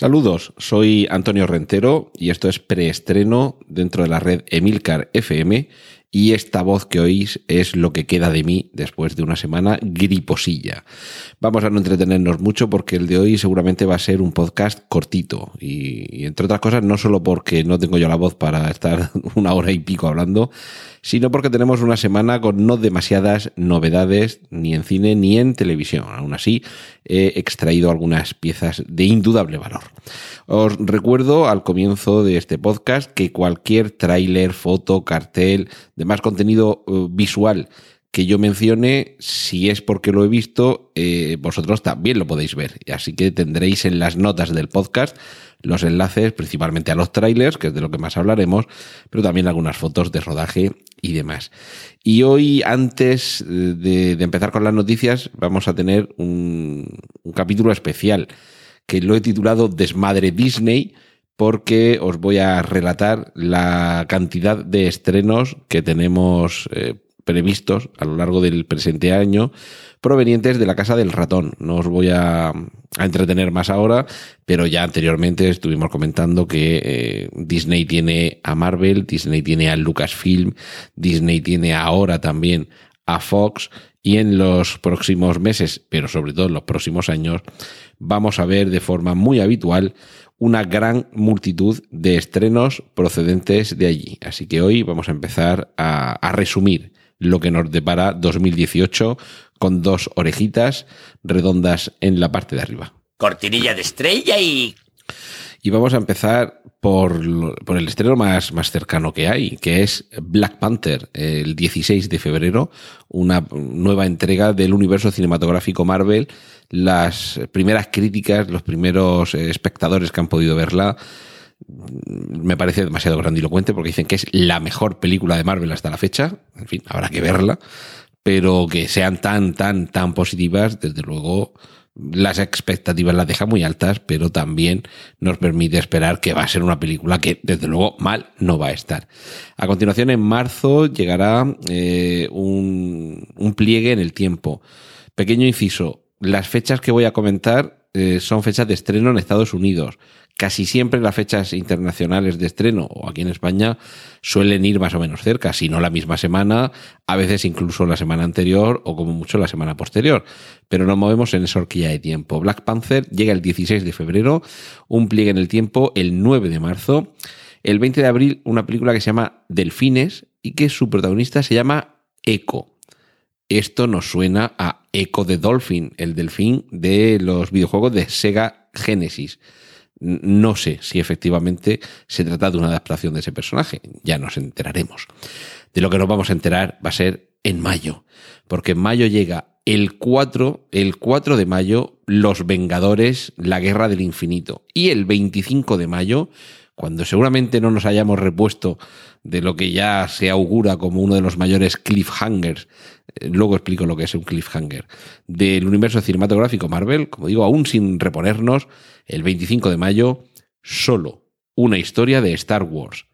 Saludos, soy Antonio Rentero y esto es preestreno dentro de la red Emilcar FM y esta voz que oís es lo que queda de mí después de una semana griposilla. Vamos a no entretenernos mucho porque el de hoy seguramente va a ser un podcast cortito y, entre otras cosas no solo porque no tengo yo la voz para estar una hora y pico hablando, sino porque tenemos una semana con no demasiadas novedades ni en cine ni en televisión. Aún así, he extraído algunas piezas de indudable valor. Os recuerdo al comienzo de este podcast que cualquier tráiler, foto, cartel, demás contenido eh, visual que yo mencione, si es porque lo he visto, eh, vosotros también lo podéis ver. Así que tendréis en las notas del podcast los enlaces principalmente a los trailers, que es de lo que más hablaremos, pero también algunas fotos de rodaje y demás. Y hoy, antes de, empezar con las noticias, vamos a tener un, un capítulo especial que lo he titulado Desmadre Disney porque os voy a relatar la cantidad de estrenos que tenemos eh, previstos a lo largo del presente año provenientes de la Casa del Ratón. No os voy a, entretener más ahora, pero ya anteriormente estuvimos comentando que eh, Disney tiene a Marvel, Disney tiene a Lucasfilm, Disney tiene ahora también a Fox y en los próximos meses, pero sobre todo en los próximos años, vamos a ver de forma muy habitual una gran multitud de estrenos procedentes de allí. Así que hoy vamos a empezar a, resumir lo que nos depara 2018 con dos orejitas redondas en la parte de arriba. Cortinilla de estrella y... Y vamos a empezar por, por, el estreno más, más cercano que hay, que es Black Panther, el 16 de febrero, una nueva entrega del universo cinematográfico Marvel las primeras críticas, los primeros eh, espectadores que han podido verla, mm, me parece demasiado grandilocuente porque dicen que es la mejor película de Marvel hasta la fecha. En fin, habrá que verla. Pero que sean tan, tan, tan positivas, desde luego, las expectativas las deja muy altas, pero también nos permite esperar que va a ser una película que, desde luego, mal no va a estar. A continuación, en marzo, llegará eh, un, un pliegue en el tiempo. Pequeño inciso, las fechas que voy a comentar eh, son fechas de estreno en Estados Unidos. Casi siempre las fechas internacionales de estreno, o aquí en España, suelen ir más o menos cerca, si no la misma semana, a veces incluso la semana anterior o como mucho la semana posterior. Pero nos movemos en esa horquilla de tiempo. Black Panther llega el 16 de febrero, un pliegue en el tiempo el 9 de marzo. El 20 de abril, una película que se llama Delfines y que su protagonista se llama Echo. Esto nos suena a Echo the Dolphin, el delfín de los videojuegos de Sega Genesis. No sé si efectivamente se trata de una adaptación de ese personaje, ya nos enteraremos. De lo que nos vamos a enterar va a ser en mayo, porque en mayo llega el 4, el 4 de mayo, Los Vengadores, la Guerra del Infinito. Y el 25 de mayo, cuando seguramente no nos hayamos repuesto de lo que ya se augura como uno de los mayores cliffhangers eh, luego explico lo que es un cliffhanger, del universo cinematográfico Marvel, como digo, aún sin reponernos, el 25 de mayo, solo una historia de Star Wars,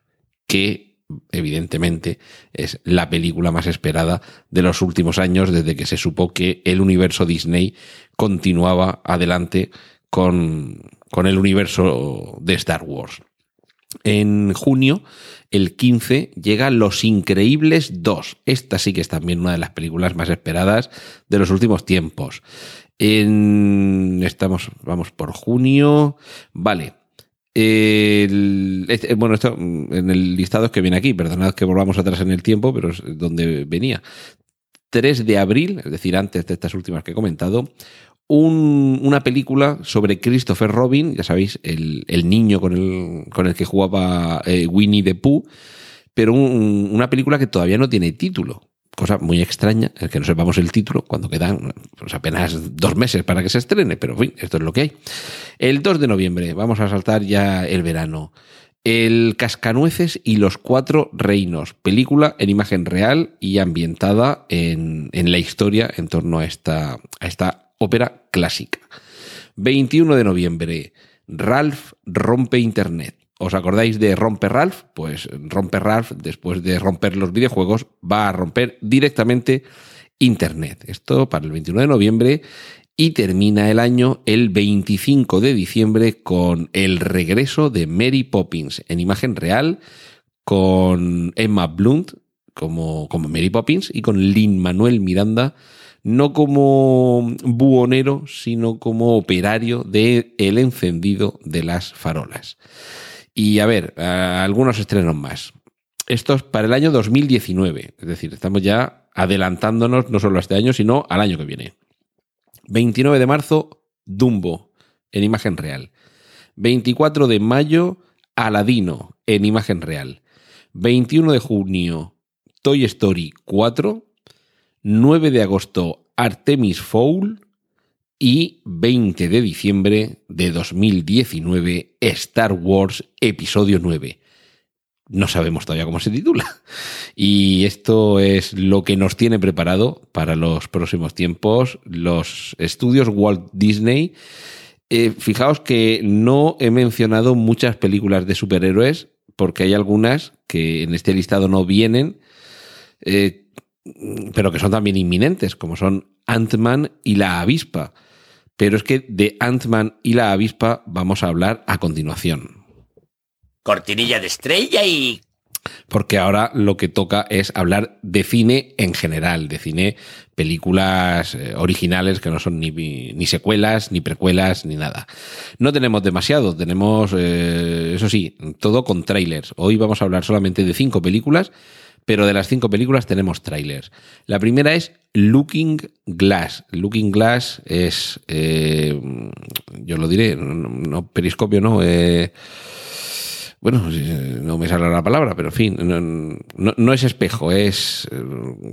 que evidentemente es la película más esperada de los últimos años desde que se supo que el universo Disney continuaba adelante con, con el universo de Star Wars. En junio el 15 llega Los Increíbles 2. Esta sí que es también una de las películas más esperadas de los últimos tiempos. estamos, vamos por junio. Vale. Este, bueno, esto en el listado que viene aquí, perdonad que volvamos atrás en el tiempo, pero es donde venía. 3 de abril, es decir, antes de estas últimas que he comentado, una película sobre Christopher Robin, ya sabéis, el, niño con el, con el que jugaba eh, Winnie the Pooh, pero una película que todavía no tiene título. Cosa muy extraña, es que no sepamos el título cuando quedan pues, apenas dos meses para que se estrene, pero en fin, esto es lo que hay. El 2 de noviembre, vamos a saltar ya el verano. El Cascanueces y los Cuatro Reinos, película en imagen real y ambientada en, en la historia en torno a esta, a esta ópera clásica. 21 de noviembre, Ralph rompe Internet. ¿Os acordáis de Romper Ralph? Pues Romper Ralph, después de romper los videojuegos, va a romper directamente Internet. Esto para el 21 de noviembre y termina el año el 25 de diciembre con el regreso de Mary Poppins en imagen real con Emma Blunt como, como Mary Poppins y con Lin Manuel Miranda no como buhonero, sino como operario de el encendido de las farolas. Y a ver, algunos estrenos más. Esto es para el año 2019, es decir, estamos ya adelantándonos no solo a este año, sino al año que viene. 29 de marzo, Dumbo, en imagen real. 24 de mayo, Aladino, en imagen real. 21 de junio, Toy Story 4. 9 de agosto, Artemis Fowl. Y 20 de diciembre de 2019, Star Wars Episodio 9 no sabemos todavía cómo se titula. Y esto es lo que nos tiene preparado para los próximos tiempos los estudios Walt Disney. Eh, fijaos que no he mencionado muchas películas de superhéroes porque hay algunas que en este listado no vienen, eh, pero que son también inminentes, como son Ant-Man y la avispa. Pero es que de Ant-Man y la avispa vamos a hablar a continuación cortinilla de estrella y... Porque ahora lo que toca es hablar de cine en general, de cine, películas eh, originales que no son ni, ni secuelas, ni precuelas, ni nada. No tenemos demasiado, tenemos, eh, eso sí, todo con trailers. Hoy vamos a hablar solamente de cinco películas, pero de las cinco películas tenemos trailers. La primera es Looking Glass. Looking Glass es, eh, yo lo diré, no, periscopio, no, eh, bueno, no me sale la palabra, pero en fin, no, es espejo, es eh,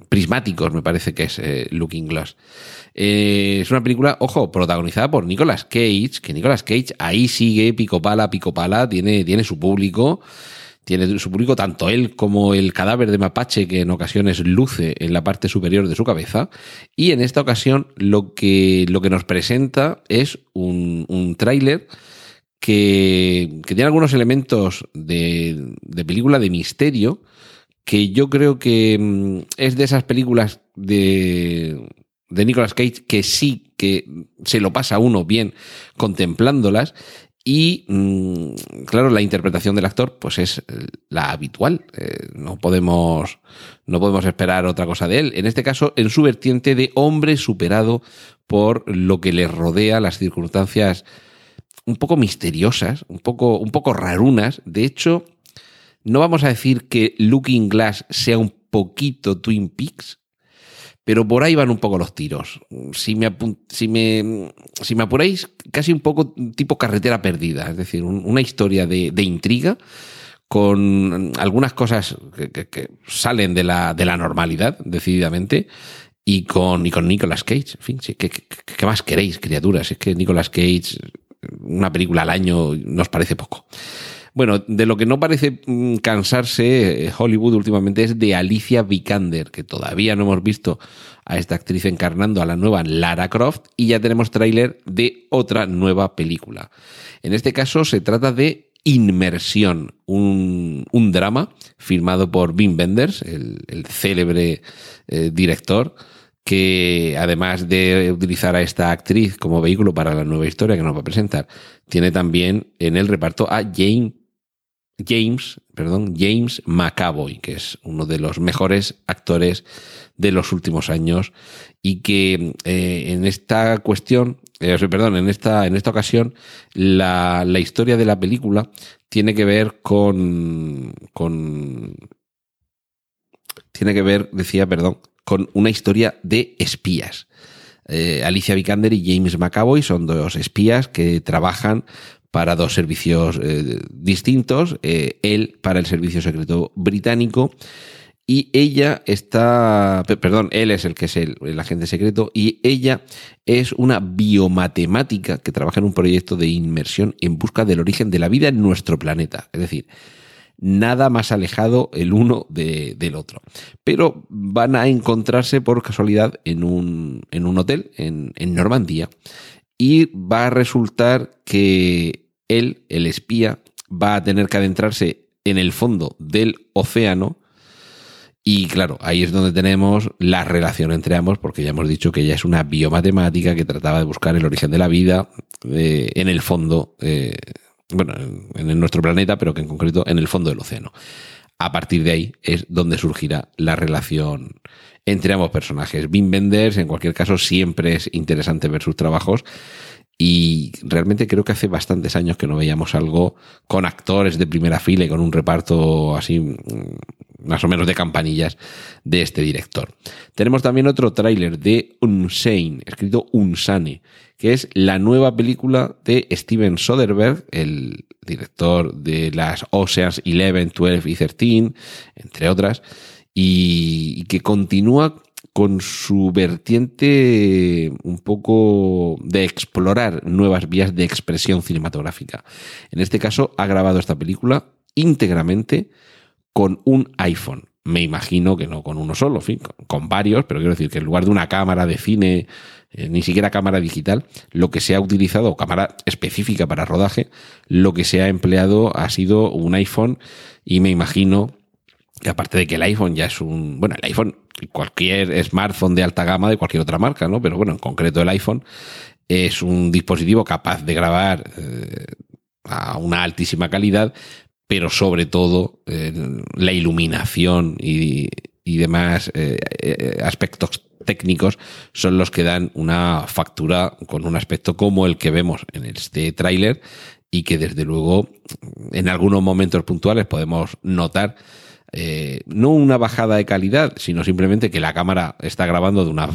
prismáticos, me parece que es eh, Looking Glass. Eh, es una película, ojo, protagonizada por Nicolas Cage, que Nicolas Cage ahí sigue pico pala, pico pala, tiene, tiene su público, tiene su público tanto él como el cadáver de mapache que en ocasiones luce en la parte superior de su cabeza. Y en esta ocasión lo que, lo que nos presenta es un, un tráiler que, tiene algunos elementos de, película de misterio que yo creo que mm, es de esas películas de, de Nicolas Cage que sí que se lo pasa uno bien contemplándolas y mm, claro, la interpretación del actor pues es la habitual. Eh, no podemos no podemos esperar otra cosa de él. En este caso, en su vertiente de hombre superado por lo que le rodea, las circunstancias un poco misteriosas, un poco, un poco rarunas. De hecho, no vamos a decir que Looking Glass sea un poquito Twin Peaks, pero por ahí van un poco los tiros. Si me, si me, si me apuráis, casi un poco tipo carretera perdida, es decir, una historia de, intriga con algunas cosas que, salen de la, de la normalidad, decididamente, y con, y con Nicolas Cage. En fin, ¿qué, qué, más queréis, criaturas? Es que Nicolas Cage una película al año nos parece poco. Bueno, de lo que no parece mm, cansarse eh, Hollywood últimamente es de Alicia Vikander, que todavía no hemos visto a esta actriz encarnando a la nueva Lara Croft y ya tenemos tráiler de otra nueva película. En este caso se trata de Inmersión, un, drama firmado por Wim Wenders, el, célebre eh, director que además de utilizar a esta actriz como vehículo para la nueva historia que nos va a presentar, tiene también en el reparto a Jane, James, perdón, James McAvoy, que es uno de los mejores actores de los últimos años y que eh, en esta cuestión, eh, perdón, en esta, en esta ocasión, la, la historia de la película tiene que ver con, con tiene que ver, decía, perdón, con una historia de espías. Eh, Alicia Vikander y James McAvoy son dos espías que trabajan para dos servicios eh, distintos. Eh, él para el Servicio Secreto Británico y ella está, perdón, él es el que es el, agente secreto y ella es una biomatemática que trabaja en un proyecto de inmersión en busca del origen de la vida en nuestro planeta. Es decir, nada más alejado el uno de, del otro. Pero van a encontrarse por casualidad en un, en un hotel en Normandía y va a resultar que él, el espía, va a tener que adentrarse en el fondo del océano y claro, ahí es donde tenemos la relación entre ambos, porque ya hemos dicho que ella es una biomatemática que trataba de buscar el origen de la vida eh, en el fondo, eh, bueno, en, nuestro planeta, pero que en concreto en el fondo del océano. A partir de ahí es donde surgirá la relación entre ambos personajes. Wim Wenders, en cualquier caso, siempre es interesante ver sus trabajos y realmente creo que hace bastantes años que no veíamos algo con actores de primera fila y con un reparto así mm, más o menos de campanillas de este director. Tenemos también otro tráiler de Unsane, escrito Unsane, que es la nueva película de Steven Soderbergh, el director de las Oceans 11, 12 y 13, entre otras, y que continúa con su vertiente un poco de explorar nuevas vías de expresión cinematográfica. En este caso, ha grabado esta película íntegramente con un iPhone. Me imagino que no con uno solo, con varios, pero quiero decir que en lugar de una cámara de cine, eh, ni siquiera cámara digital, lo que se ha utilizado, cámara específica para rodaje, lo que se ha empleado ha sido un iPhone y me imagino que aparte de que el iPhone ya es un, bueno, el iPhone, cualquier smartphone de alta gama de cualquier otra marca, ¿no? Pero bueno, en concreto el iPhone es un dispositivo capaz de grabar eh, a una altísima calidad, pero sobre todo eh, la iluminación y, y demás eh, aspectos técnicos son los que dan una factura con un aspecto como el que vemos en este tráiler y que desde luego en algunos momentos puntuales podemos notar eh, no una bajada de calidad, sino simplemente que la cámara está grabando de una,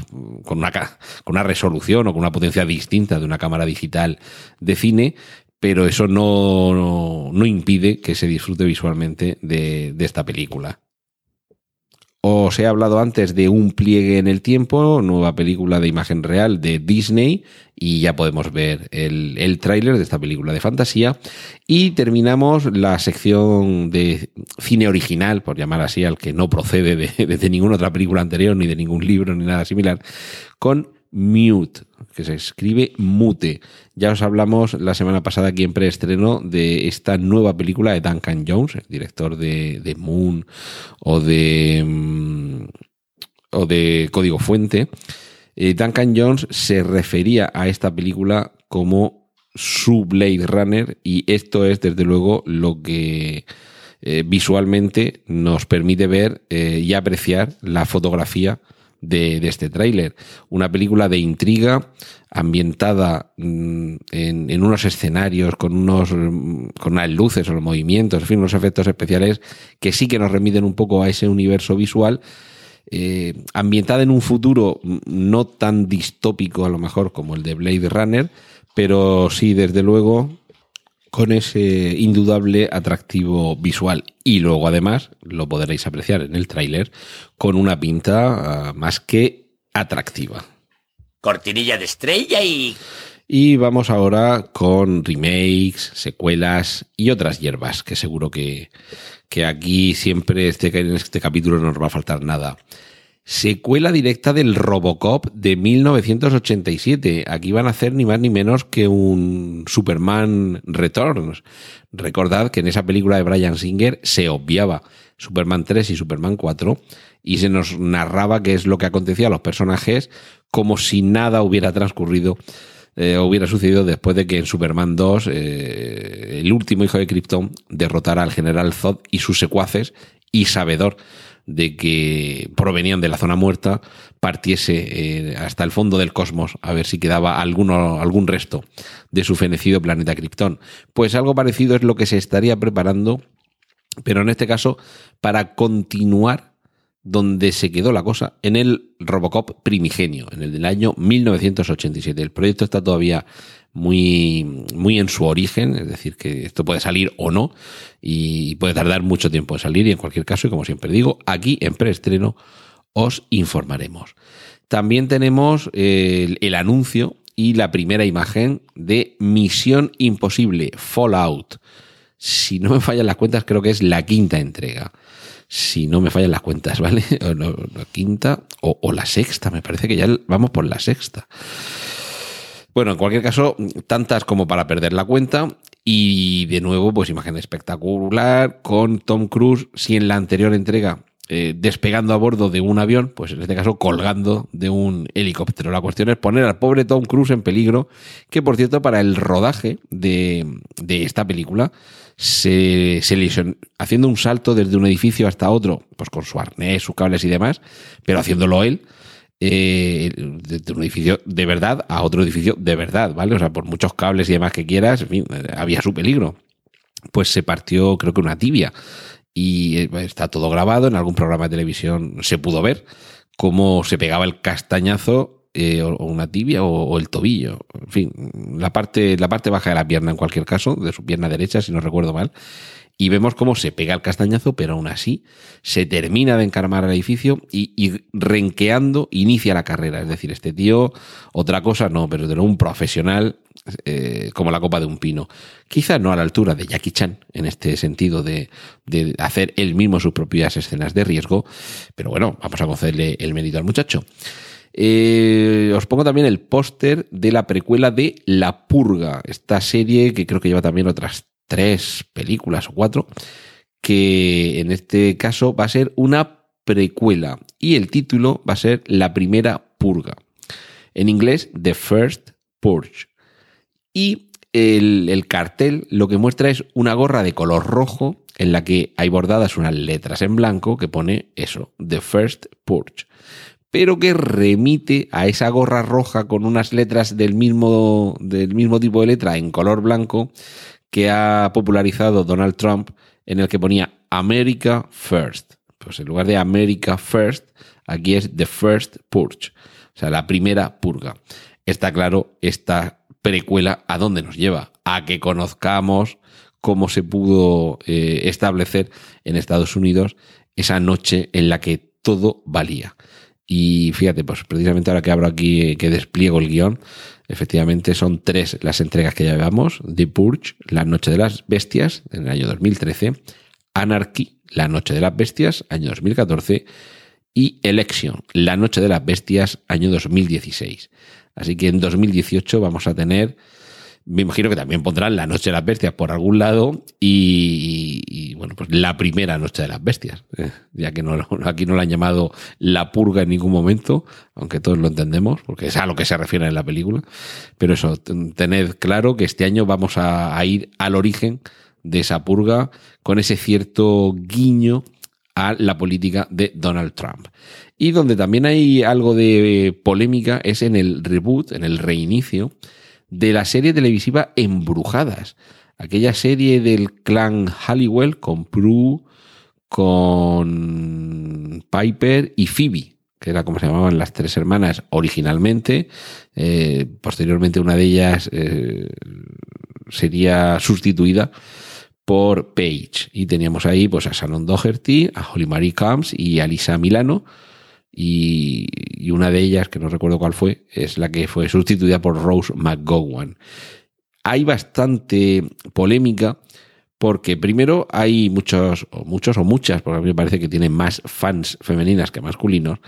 con, una, con una resolución o con una potencia distinta de una cámara digital de cine, pero eso no, no, impide que se disfrute visualmente de, de esta película. Os he hablado antes de Un pliegue en el tiempo, nueva película de imagen real de Disney, y ya podemos ver el, el tráiler de esta película de fantasía. Y terminamos la sección de cine original, por llamar así, al que no procede de, de ninguna otra película anterior, ni de ningún libro, ni nada similar, con Mute, que se escribe Mute. Ya os hablamos la semana pasada aquí en preestreno de esta nueva película de Duncan Jones, el director de, de Moon o de, mm, o de Código Fuente. Eh, Duncan Jones se refería a esta película como su Blade Runner y esto es desde luego lo que eh, visualmente nos permite ver eh, y apreciar la fotografía de, este tráiler. Una película de intriga ambientada mm, en, en, unos escenarios con unos con unas luces o los movimientos, en fin, unos efectos especiales que sí que nos remiten un poco a ese universo visual. Eh, ambientada en un futuro no tan distópico a lo mejor como el de Blade Runner, pero sí, desde luego, con ese indudable atractivo visual. Y luego, además, lo podréis apreciar en el tráiler, con una pinta uh, más que atractiva. Cortinilla de estrella y... Y vamos ahora con remakes, secuelas y otras hierbas, que seguro que, que aquí siempre este, en este capítulo no nos va a faltar nada secuela directa del Robocop de 1987. Aquí van a hacer ni más ni menos que un Superman Returns. Recordad que en esa película de Brian Singer se obviaba Superman 3 y Superman 4 y se nos narraba qué es lo que acontecía a los personajes como si nada hubiera transcurrido eh, hubiera sucedido después de que en Superman 2 eh, el último hijo de Krypton derrotara al general Zod y sus secuaces y sabedor de que provenían de la zona muerta partiese eh, hasta el fondo del cosmos a ver si quedaba alguno, algún resto de su fenecido planeta Krypton. Pues algo parecido es lo que se estaría preparando, pero en este caso para continuar donde se quedó la cosa, en el Robocop primigenio, en el del año 1987. El proyecto está todavía muy, muy en su origen, es decir, que esto puede salir o no y puede tardar mucho tiempo en salir y en cualquier caso, y como siempre digo, aquí en preestreno os informaremos. También tenemos el, el anuncio y la primera imagen de Misión Imposible, Fallout. Si no me fallan las cuentas, creo que es la quinta entrega si no me fallan las cuentas, ¿vale? O la quinta o, o, la sexta, me parece que ya vamos por la sexta. Bueno, en cualquier caso, tantas como para perder la cuenta. Y de nuevo, pues imagen espectacular con Tom Cruise. Si en la anterior entrega eh, despegando a bordo de un avión, pues en este caso colgando de un helicóptero. La cuestión es poner al pobre Tom Cruise en peligro, que por cierto para el rodaje de, de esta película se, se lesionó, haciendo un salto desde un edificio hasta otro, pues con su arnés, sus cables y demás, pero haciéndolo él, eh, de un edificio de verdad a otro edificio de verdad, ¿vale? O sea, por muchos cables y demás que quieras, en fin, había su peligro. Pues se partió, creo que una tibia. Y eh, está todo grabado, en algún programa de televisión se pudo ver cómo se pegaba el castañazo eh, o una tibia o, o, el tobillo. En fin, la parte, la parte baja de la pierna en cualquier caso, de su pierna derecha, si no recuerdo mal. Y vemos cómo se pega el castañazo, pero aún así se termina de encarmar al edificio y, renqueando inicia la carrera. Es decir, este tío, otra cosa no, pero de un profesional eh, como la copa de un pino. Quizá no a la altura de Jackie Chan, en este sentido de, de, hacer él mismo sus propias escenas de riesgo, pero bueno, vamos a concederle el mérito al muchacho. Eh, os pongo también el póster de la precuela de La Purga, esta serie que creo que lleva también otras tres películas o cuatro, que en este caso va a ser una precuela y el título va a ser La Primera Purga. En inglés, The First Purge. Y el, el, cartel lo que muestra es una gorra de color rojo en la que hay bordadas unas letras en blanco que pone eso, The First Purge pero que remite a esa gorra roja con unas letras del mismo, del mismo tipo de letra en color blanco que ha popularizado Donald Trump, en el que ponía America First. Pues en lugar de America First, aquí es The First Purge, o sea, la primera purga. Está claro esta precuela a dónde nos lleva, a que conozcamos cómo se pudo eh, establecer en Estados Unidos esa noche en la que todo valía. Y fíjate, pues precisamente ahora que abro aquí, que despliego el guion, efectivamente son tres las entregas que llevamos. The Purge, La Noche de las Bestias, en el año 2013. Anarchy, La Noche de las Bestias, año 2014. Y Election, La Noche de las Bestias, año 2016. Así que en 2018 vamos a tener me imagino que también pondrán La Noche de las Bestias por algún lado y, y bueno, pues la primera Noche de las Bestias, eh, ya que no, aquí no la han llamado La Purga en ningún momento, aunque todos lo entendemos, porque es a lo que se refiere en la película. Pero eso, tened claro que este año vamos a, a ir al origen de esa purga con ese cierto guiño a la política de Donald Trump. Y donde también hay algo de polémica es en el reboot, en el reinicio, de la serie televisiva Embrujadas, aquella serie del clan Halliwell con Prue, con Piper y Phoebe, que era como se llamaban las tres hermanas originalmente. Eh, posteriormente una de ellas eh, sería sustituida por Paige. Y teníamos ahí pues a Shannon Doherty, a Holly Marie Combs y a Lisa Milano y, y, una de ellas, que no recuerdo cuál fue, es la que fue sustituida por Rose McGowan. Hay bastante polémica porque primero hay muchos, o muchos o muchas, porque a mí me parece que tienen más fans femeninas que masculinos,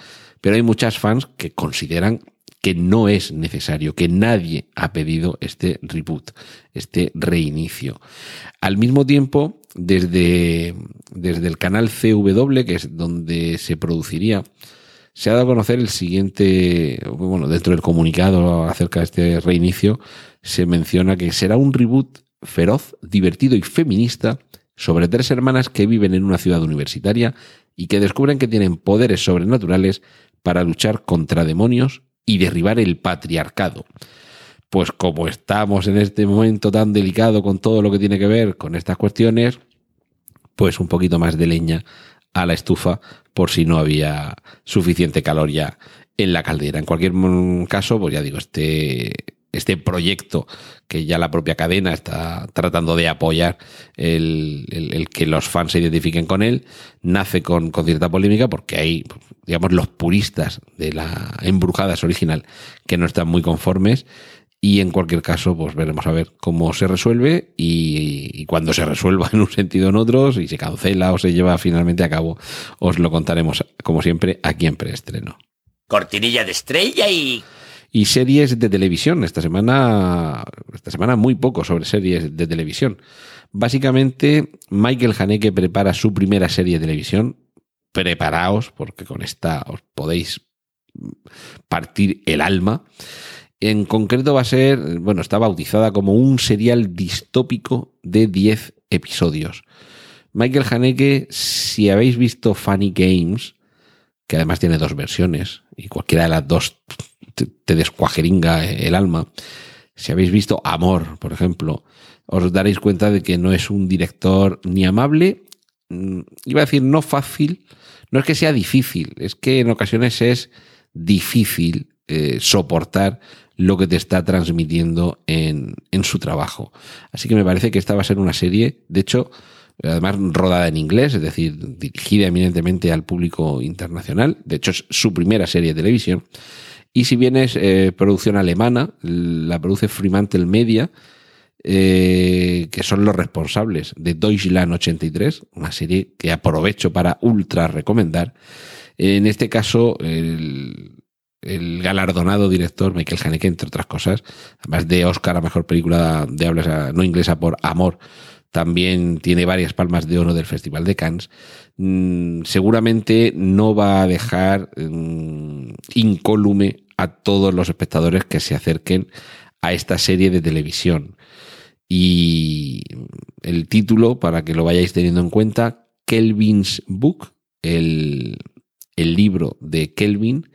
pero hay muchas fans que consideran que no es necesario, que nadie ha pedido este reboot, este reinicio. Al mismo tiempo, desde, desde el canal CW, que es donde se produciría se ha dado a conocer el siguiente, bueno, dentro del comunicado acerca de este reinicio, se menciona que será un reboot feroz, divertido y feminista sobre tres hermanas que viven en una ciudad universitaria y que descubren que tienen poderes sobrenaturales para luchar contra demonios y derribar el patriarcado. Pues como estamos en este momento tan delicado con todo lo que tiene que ver con estas cuestiones, pues un poquito más de leña a la estufa por si no había suficiente calor ya en la caldera. En cualquier caso, pues ya digo, este, este proyecto que ya la propia cadena está tratando de apoyar el, el- que los fans se identifiquen con él, nace con, con cierta polémica porque hay, digamos, los puristas de la Embrujadas original que no están muy conformes y en cualquier caso, pues veremos a ver cómo se resuelve y, y cuando se resuelva en un sentido o en otro, si se cancela o se lleva finalmente a cabo, os lo contaremos como siempre aquí en preestreno. Cortinilla de estrella y... Y series de televisión. Esta semana, esta semana muy poco sobre series de televisión. Básicamente, Michael Haneke prepara su primera serie de televisión. Preparaos, porque con esta os podéis partir el alma. En concreto va a ser, bueno, está bautizada como un serial distópico de 10 episodios. Michael Haneke, si habéis visto Funny Games, que además tiene dos versiones, y cualquiera de las dos te, te descuajeringa el alma. Si habéis visto Amor, por ejemplo, os daréis cuenta de que no es un director ni amable, mm, iba a decir no fácil, no es que sea difícil, es que en ocasiones es difícil eh, soportar lo que te está transmitiendo en, en su trabajo. Así que me parece que esta va a ser una serie, de hecho, además rodada en inglés, es decir, dirigida eminentemente al público internacional. De hecho, es su primera serie de televisión. Y si bien es eh, producción alemana, la produce Fremantle Media, eh, que son los responsables de Deutschland 83, una serie que aprovecho para ultra recomendar. En este caso, el, el galardonado director Michael Haneke, entre otras cosas, además de Oscar a mejor película de habla no inglesa por Amor, también tiene varias palmas de oro del Festival de Cannes, mm, seguramente no va a dejar mm, incólume a todos los espectadores que se acerquen a esta serie de televisión. Y el título, para que lo vayáis teniendo en cuenta, Kelvin's Book, el, el libro de Kelvin.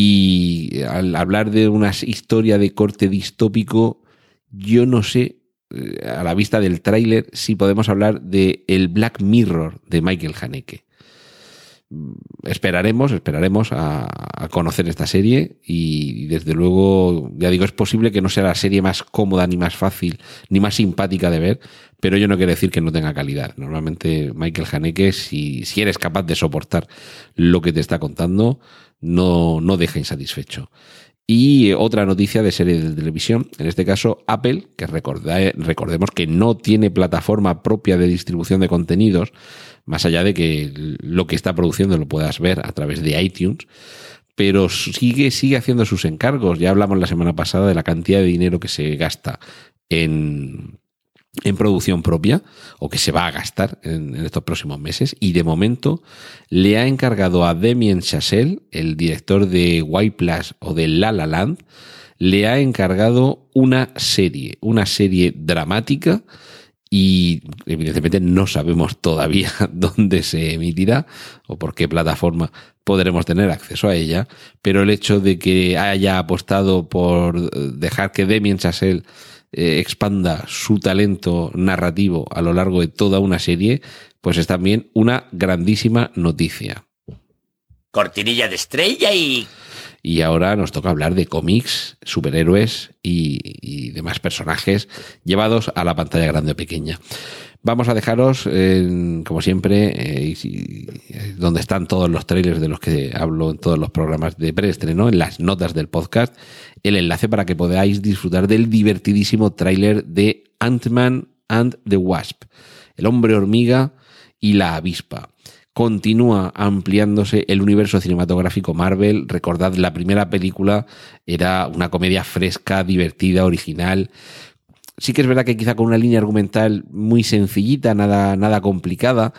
Y al hablar de una historia de corte distópico, yo no sé eh, a la vista del tráiler si podemos hablar de el Black Mirror de Michael Haneke. Esperaremos, esperaremos a, a, conocer esta serie y desde luego, ya digo, es posible que no sea la serie más cómoda, ni más fácil, ni más simpática de ver, pero yo no quiero decir que no tenga calidad. Normalmente Michael Haneke, si, si eres capaz de soportar lo que te está contando, no, no deja insatisfecho. Y otra noticia de serie de televisión, en este caso Apple, que recordemos que no tiene plataforma propia de distribución de contenidos, más allá de que lo que está produciendo lo puedas ver a través de iTunes, pero sigue, sigue haciendo sus encargos. Ya hablamos la semana pasada de la cantidad de dinero que se gasta en, en producción propia o que se va a gastar en, estos próximos meses y de momento le ha encargado a Damien Chazelle, el director de White Plus o de La La Land, le ha encargado una serie, una serie dramática y evidentemente no sabemos todavía dónde se emitirá o por qué plataforma podremos tener acceso a ella, pero el hecho de que haya apostado por dejar que Damien Chazelle eh, expanda su talento narrativo a lo largo de toda una serie, pues es también una grandísima noticia. Cortinilla de estrella y... Y ahora nos toca hablar de cómics, superhéroes y, y, demás personajes llevados a la pantalla grande o pequeña. Vamos a dejaros, eh, como siempre, eh, y, donde están todos los trailers de los que hablo en todos los programas de preestreno, en las notas del podcast, el enlace para que podáis disfrutar del divertidísimo tráiler de Ant-Man and the Wasp, el hombre hormiga y la avispa continúa ampliándose el universo cinematográfico Marvel. Recordad, la primera película era una comedia fresca, divertida, original. Sí que es verdad que quizá con una línea argumental muy sencillita, nada, nada complicada,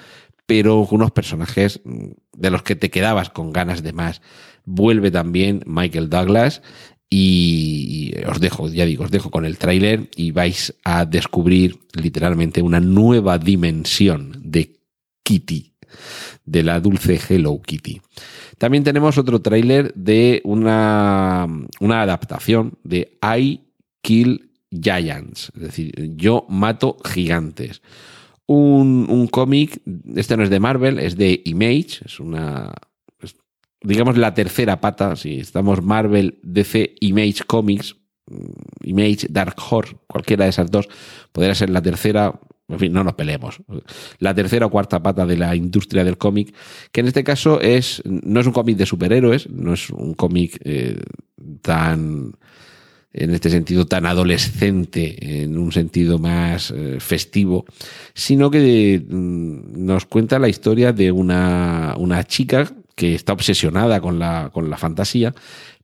pero con unos personajes de los que te quedabas con ganas de más. Vuelve también Michael Douglas y os dejo, ya digo, os dejo con el tráiler y vais a descubrir literalmente una nueva dimensión de Kitty de la dulce Hello Kitty. También tenemos otro tráiler de una, una adaptación de I Kill Giants, es decir, yo mato gigantes. Un, un cómic, este no es de Marvel, es de Image, es una, digamos, la tercera pata, si estamos Marvel, DC, Image Comics, Image, Dark Horse, cualquiera de esas dos, podría ser la tercera, en fin, no nos peleemos. La tercera o cuarta pata de la industria del cómic, que en este caso es, no es un cómic de superhéroes, no es un cómic eh, tan, en este sentido, tan adolescente, en un sentido más eh, festivo, sino que mm, nos cuenta la historia de una, una chica que está obsesionada con la, con la fantasía,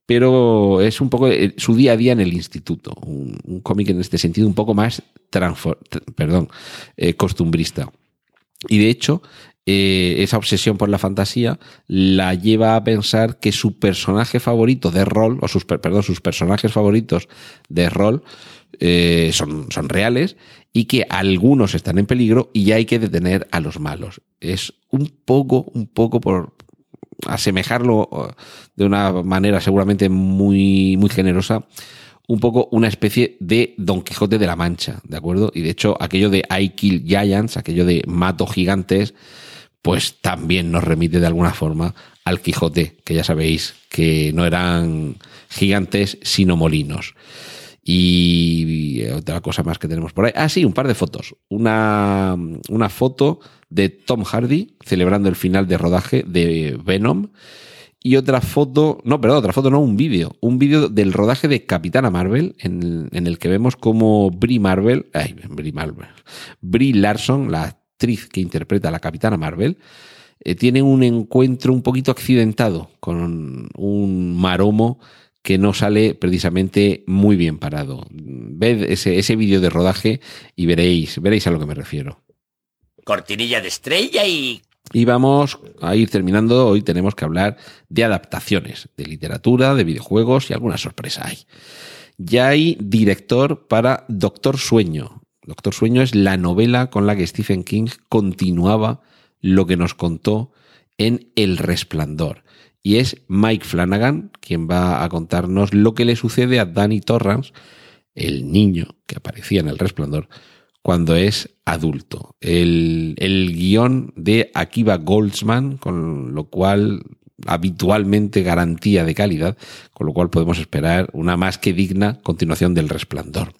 pero es un poco eh, su día a día en el instituto. Un, cómic en este sentido un poco más perdón, eh, costumbrista. Y de hecho, eh, esa obsesión por la fantasía la lleva a pensar que su personaje favorito de rol, o sus, per- perdón, sus personajes favoritos de rol eh, son, son reales y que algunos están en peligro y ya hay que detener a los malos. Es un poco, un poco por asemejarlo de una manera seguramente muy, muy generosa, un poco una especie de Don Quijote de la Mancha, ¿de acuerdo? Y de hecho, aquello de I Kill Giants, aquello de mato gigantes, pues también nos remite de alguna forma al Quijote, que ya sabéis que no eran gigantes, sino molinos. Y otra cosa más que tenemos por ahí. Ah, sí, un par de fotos. Una, una foto de Tom Hardy celebrando el final de rodaje de Venom. Y otra foto, no, perdón, otra foto, no, un vídeo. Un vídeo del rodaje de Capitana Marvel, en, en el que vemos como Brie Marvel, ay, Brie Marvel, Brie Larson, la actriz que interpreta a la Capitana Marvel, eh, tiene un encuentro un poquito accidentado con un maromo que no sale precisamente muy bien parado. Ved ese, ese vídeo de rodaje y veréis, veréis a lo que me refiero. Cortinilla de estrella y... Y vamos a ir terminando. Hoy tenemos que hablar de adaptaciones, de literatura, de videojuegos y alguna sorpresa hay. Ya hay director para Doctor Sueño. Doctor Sueño es la novela con la que Stephen King continuaba lo que nos contó en El Resplandor. Y es Mike Flanagan quien va a contarnos lo que le sucede a Danny Torrance, el niño que aparecía en El Resplandor, cuando es adulto. El, el guion de Akiva Goldsman, con lo cual habitualmente garantía de calidad, con lo cual podemos esperar una más que digna continuación del Resplandor.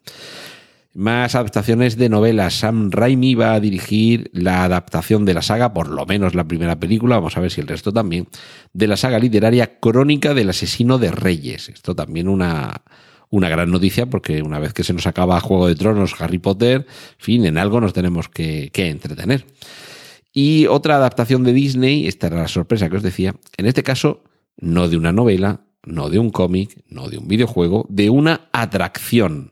Más adaptaciones de novelas. Sam Raimi va a dirigir la adaptación de la saga, por lo menos la primera película, vamos a ver si el resto también, de la saga literaria Crónica del Asesino de Reyes. Esto también una, una gran noticia porque una vez que se nos acaba Juego de Tronos, Harry Potter, en fin, en algo nos tenemos que, que entretener. Y otra adaptación de Disney, esta era la sorpresa que os decía, en este caso no de una novela, no de un cómic, no de un videojuego, de una atracción.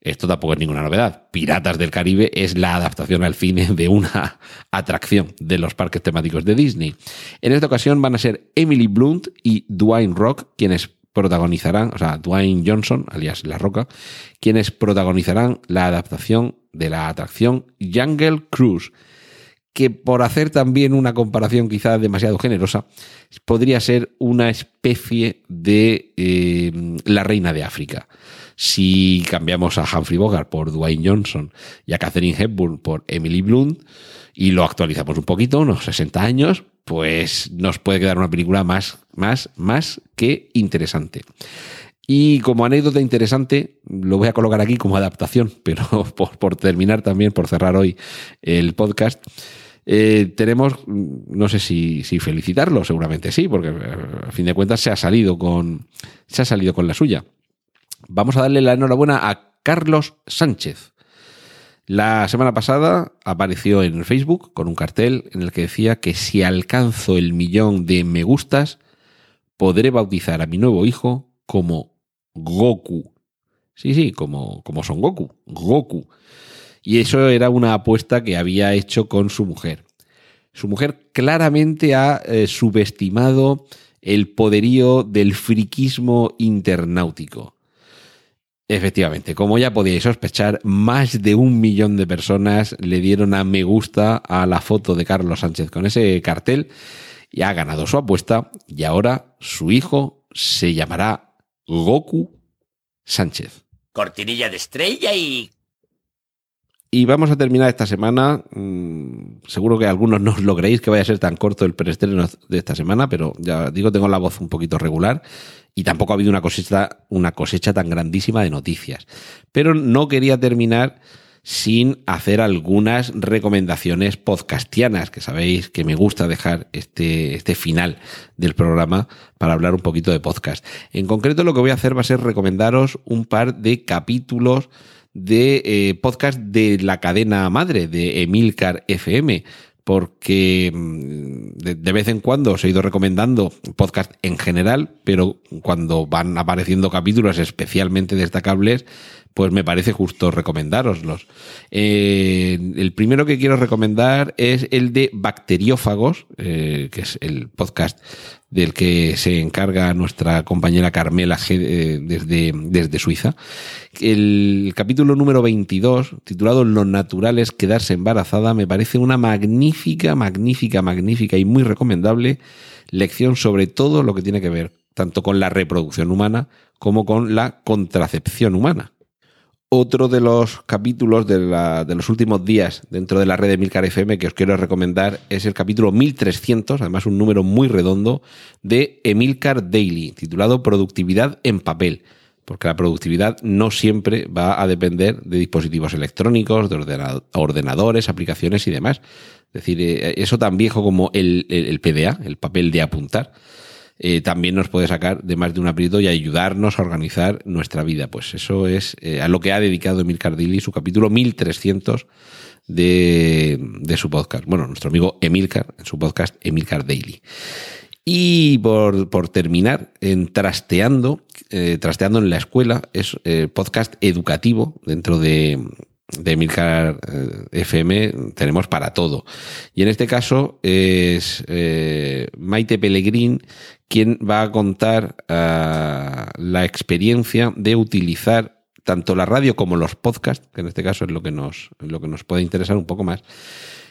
Esto tampoco es ninguna novedad. Piratas del Caribe es la adaptación al cine de una atracción de los parques temáticos de Disney. En esta ocasión van a ser Emily Blunt y Dwayne Rock quienes protagonizarán, o sea, Dwayne Johnson, alias La Roca, quienes protagonizarán la adaptación de la atracción Jungle Cruise, que por hacer también una comparación quizá demasiado generosa, podría ser una especie de eh, la reina de África. Si cambiamos a Humphrey Bogart por Dwayne Johnson y a Catherine Hepburn por Emily Blunt y lo actualizamos un poquito, unos 60 años, pues nos puede quedar una película más, más, más que interesante. Y como anécdota interesante, lo voy a colocar aquí como adaptación, pero por, terminar también, por cerrar hoy el podcast, eh, tenemos, no sé si, si, felicitarlo, seguramente sí, porque a fin de cuentas se ha salido con, se ha salido con la suya. Vamos a darle la enhorabuena a Carlos Sánchez. La semana pasada apareció en Facebook con un cartel en el que decía que si alcanzo el millón de me gustas, podré bautizar a mi nuevo hijo como Goku. Sí, sí, como, como Son Goku. Goku. Y eso era una apuesta que había hecho con su mujer. Su mujer claramente ha eh, subestimado el poderío del friquismo internautico. Efectivamente, como ya podíais sospechar, más de un millón de personas le dieron a me gusta a la foto de Carlos Sánchez con ese cartel y ha ganado su apuesta y ahora su hijo se llamará Goku Sánchez. Cortinilla de estrella y... Y vamos a terminar esta semana. mm, seguro que algunos no os lo creéis que vaya a ser tan corto el preestreno de esta semana, pero ya digo, tengo la voz un poquito regular y tampoco ha habido una cosecha, una cosecha tan grandísima de noticias. Pero no quería terminar sin hacer algunas recomendaciones podcastianas, que sabéis que me gusta dejar este, este final del programa para hablar un poquito de podcast. En concreto lo que voy a hacer va a ser recomendaros un par de capítulos de eh, podcast de la cadena madre de Emilcar FM porque mm, de, de, vez en cuando os he ido recomendando podcast en general, pero cuando van apareciendo capítulos especialmente destacables, pues me parece justo recomendároslos. Eh, el primero que quiero recomendar es el de Bacteriófagos, eh, que es el podcast del que se encarga nuestra compañera Carmela G, eh, desde, desde Suiza. El capítulo número 22, titulado Lo natural es quedarse embarazada, me parece una magnífica, magnífica, magnífica y muy recomendable lección sobre todo lo que tiene que ver tanto con la reproducción humana como con la contracepción humana. Otro de los capítulos de, los últimos días dentro de la red de Milcar FM que os quiero recomendar es el capítulo 1300, además un número muy redondo, de Emilcar Daily, titulado Productividad en papel. Porque la productividad no siempre va a depender de dispositivos electrónicos, de ordenadores, aplicaciones y demás. Es decir, eso tan viejo como el PDA, el papel de apuntar eh, también nos puede sacar de más de un aprieto y ayudarnos a organizar nuestra vida. Pues eso es eh, a lo que ha dedicado Emil Cardilli, su capítulo 1300 de, de su podcast. Bueno, nuestro amigo Emilcar, en su podcast Emilcar Daily. Y por, por terminar, en Trasteando, eh, Trasteando en la Escuela, es eh, podcast educativo dentro de, de Milcar FM tenemos para todo. Y en este caso es eh, Maite Pellegrín quien va a contar uh, la experiencia de utilizar tanto la radio como los podcasts, que en este caso es lo que nos, lo que nos puede interesar un poco más,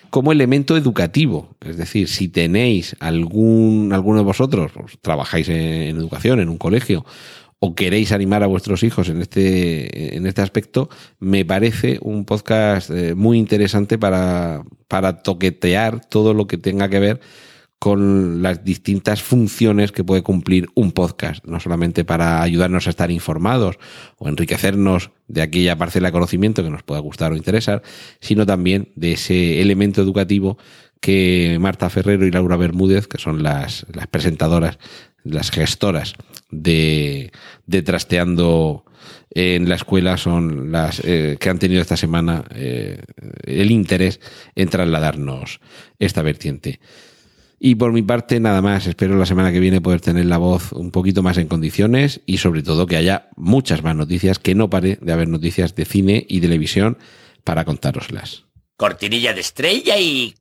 como elemento educativo. Es decir, si tenéis algún, alguno de vosotros, pues, trabajáis en, en educación, en un colegio, o queréis animar a vuestros hijos en este, en este aspecto, me parece un podcast eh, muy interesante para, para toquetear todo lo que tenga que ver con las distintas funciones que puede cumplir un podcast, no solamente para ayudarnos a estar informados o enriquecernos de aquella parcela de conocimiento que nos pueda gustar o interesar, sino también de ese elemento educativo que Marta Ferrero y Laura Bermúdez, que son las, las presentadoras, las gestoras de, de Trasteando en la escuela, son las eh, que han tenido esta semana eh, el interés en trasladarnos esta vertiente. Y por mi parte, nada más. Espero la semana que viene poder tener la voz un poquito más en condiciones y sobre todo que haya muchas más noticias, que no pare de haber noticias de cine y televisión para contároslas. Cortinilla de estrella y...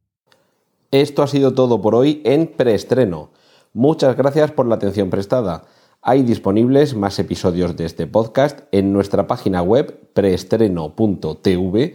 Esto ha sido todo por hoy en preestreno. Muchas gracias por la atención prestada. Hay disponibles más episodios de este podcast en nuestra página web preestreno.tv